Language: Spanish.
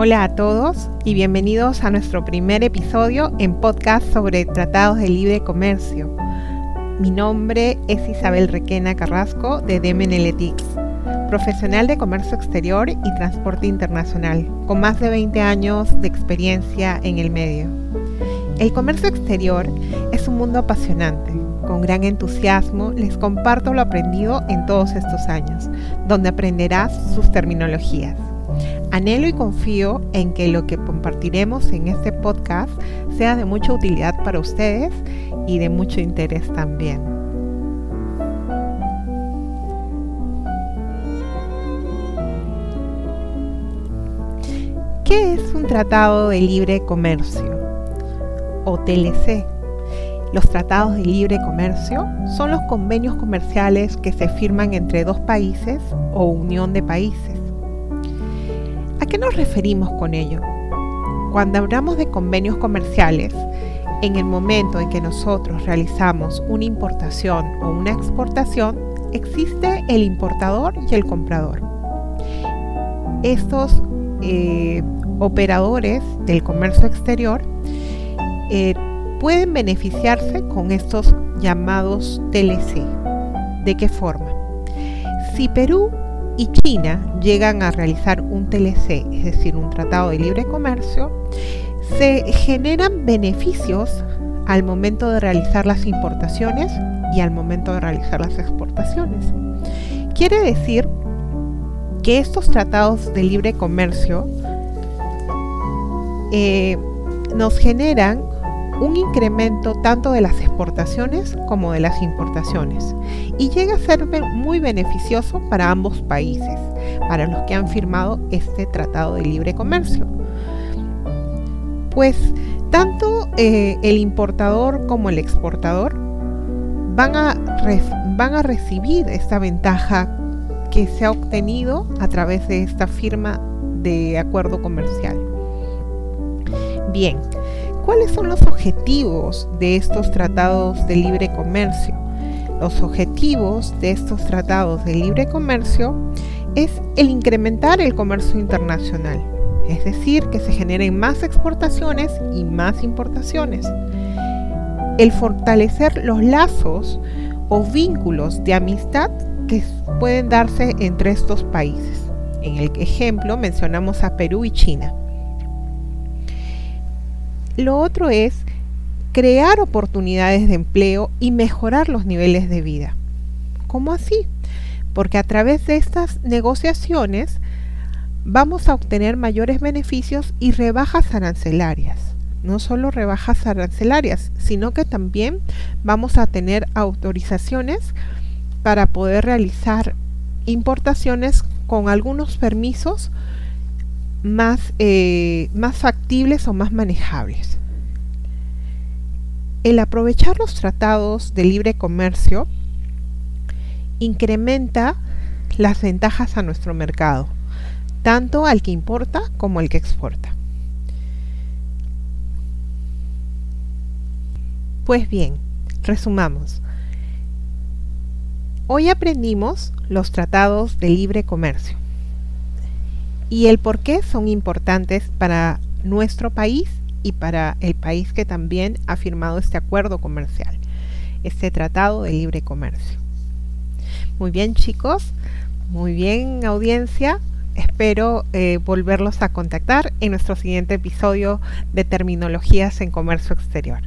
Hola a todos y bienvenidos a nuestro primer episodio en podcast sobre tratados de libre comercio. Mi nombre es Isabel Requena Carrasco de Demeneletics, profesional de comercio exterior y transporte internacional, con más de 20 años de experiencia en el medio. El comercio exterior es un mundo apasionante. Con gran entusiasmo les comparto lo aprendido en todos estos años, donde aprenderás sus terminologías. Anhelo y confío en que lo que compartiremos en este podcast sea de mucha utilidad para ustedes y de mucho interés también. ¿Qué es un tratado de libre comercio? O TLC. Los tratados de libre comercio son los convenios comerciales que se firman entre dos países o unión de países qué nos referimos con ello? Cuando hablamos de convenios comerciales, en el momento en que nosotros realizamos una importación o una exportación, existe el importador y el comprador. Estos eh, operadores del comercio exterior eh, pueden beneficiarse con estos llamados TLC. ¿De qué forma? Si Perú y China llegan a realizar un TLC, es decir, un tratado de libre comercio, se generan beneficios al momento de realizar las importaciones y al momento de realizar las exportaciones. Quiere decir que estos tratados de libre comercio eh, nos generan un incremento tanto de las exportaciones como de las importaciones y llega a ser muy beneficioso para ambos países, para los que han firmado este tratado de libre comercio. Pues tanto eh, el importador como el exportador van a, van a recibir esta ventaja que se ha obtenido a través de esta firma de acuerdo comercial. Bien, ¿Cuáles son los objetivos de estos tratados de libre comercio? Los objetivos de estos tratados de libre comercio es el incrementar el comercio internacional, es decir, que se generen más exportaciones y más importaciones. El fortalecer los lazos o vínculos de amistad que pueden darse entre estos países. En el ejemplo mencionamos a Perú y China. Lo otro es crear oportunidades de empleo y mejorar los niveles de vida. ¿Cómo así? Porque a través de estas negociaciones vamos a obtener mayores beneficios y rebajas arancelarias. No solo rebajas arancelarias, sino que también vamos a tener autorizaciones para poder realizar importaciones con algunos permisos más, eh, más factibles o más manejables. El aprovechar los tratados de libre comercio incrementa las ventajas a nuestro mercado, tanto al que importa como al que exporta. Pues bien, resumamos. Hoy aprendimos los tratados de libre comercio y el por qué son importantes para nuestro país y para el país que también ha firmado este acuerdo comercial, este tratado de libre comercio. Muy bien chicos, muy bien audiencia, espero eh, volverlos a contactar en nuestro siguiente episodio de Terminologías en Comercio Exterior.